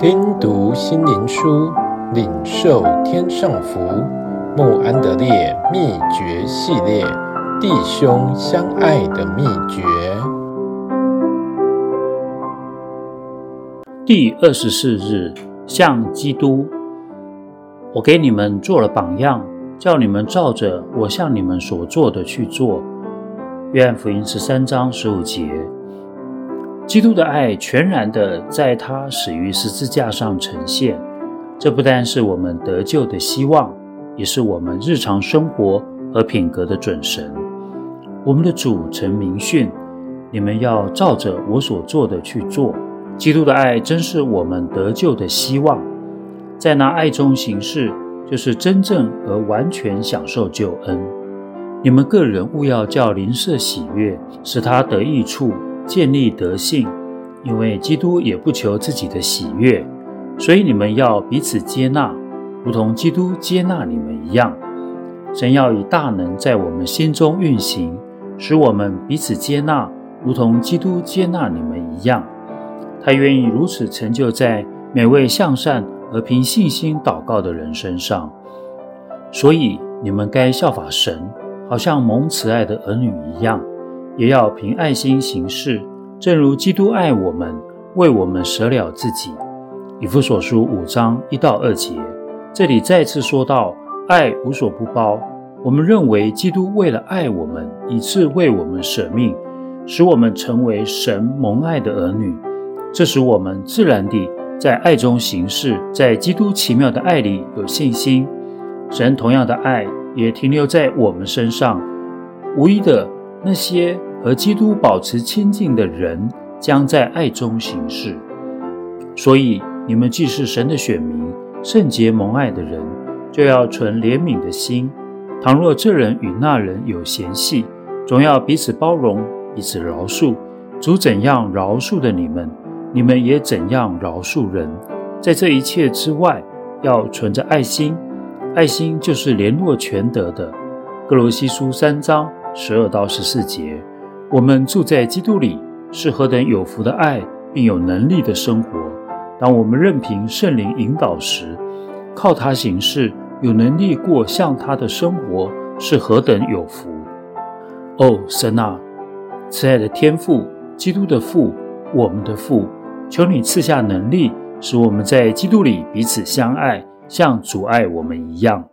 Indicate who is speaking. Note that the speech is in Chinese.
Speaker 1: 听读心灵书，领受天上福。穆安德烈秘诀系列：弟兄相爱的秘诀。
Speaker 2: 第二十四日，像基督。我给你们做了榜样，叫你们照着我向你们所做的去做。愿福音十三章十五节。基督的爱全然的在他死于十字架上呈现，这不但是我们得救的希望，也是我们日常生活和品格的准绳。我们的主曾明训：你们要照着我所做的去做。基督的爱真是我们得救的希望，在那爱中行事，就是真正而完全享受救恩。你们个人务要叫邻舍喜悦，使他得益处。建立德性，因为基督也不求自己的喜悦，所以你们要彼此接纳，如同基督接纳你们一样。神要以大能在我们心中运行，使我们彼此接纳，如同基督接纳你们一样。他愿意如此成就在每位向善而凭信心祷告的人身上。所以你们该效法神，好像蒙慈爱的儿女一样。也要凭爱心行事，正如基督爱我们，为我们舍了自己。以弗所书五章一到二节，这里再次说到爱无所不包。我们认为基督为了爱我们，以致为我们舍命，使我们成为神蒙爱的儿女。这使我们自然地在爱中行事，在基督奇妙的爱里有信心。神同样的爱也停留在我们身上，无疑的那些。和基督保持亲近的人，将在爱中行事。所以，你们既是神的选民，圣洁蒙爱的人，就要存怜悯的心。倘若这人与那人有嫌隙，总要彼此包容，彼此饶恕。主怎样饶恕的你们，你们也怎样饶恕人。在这一切之外，要存着爱心。爱心就是联络全德的。歌罗西书三章十二到十四节。我们住在基督里，是何等有福的爱，并有能力的生活。当我们任凭圣灵引导时，靠他行事，有能力过像他的生活，是何等有福！哦，神啊，慈爱的天父，基督的父，我们的父，求你赐下能力，使我们在基督里彼此相爱，像主爱我们一样。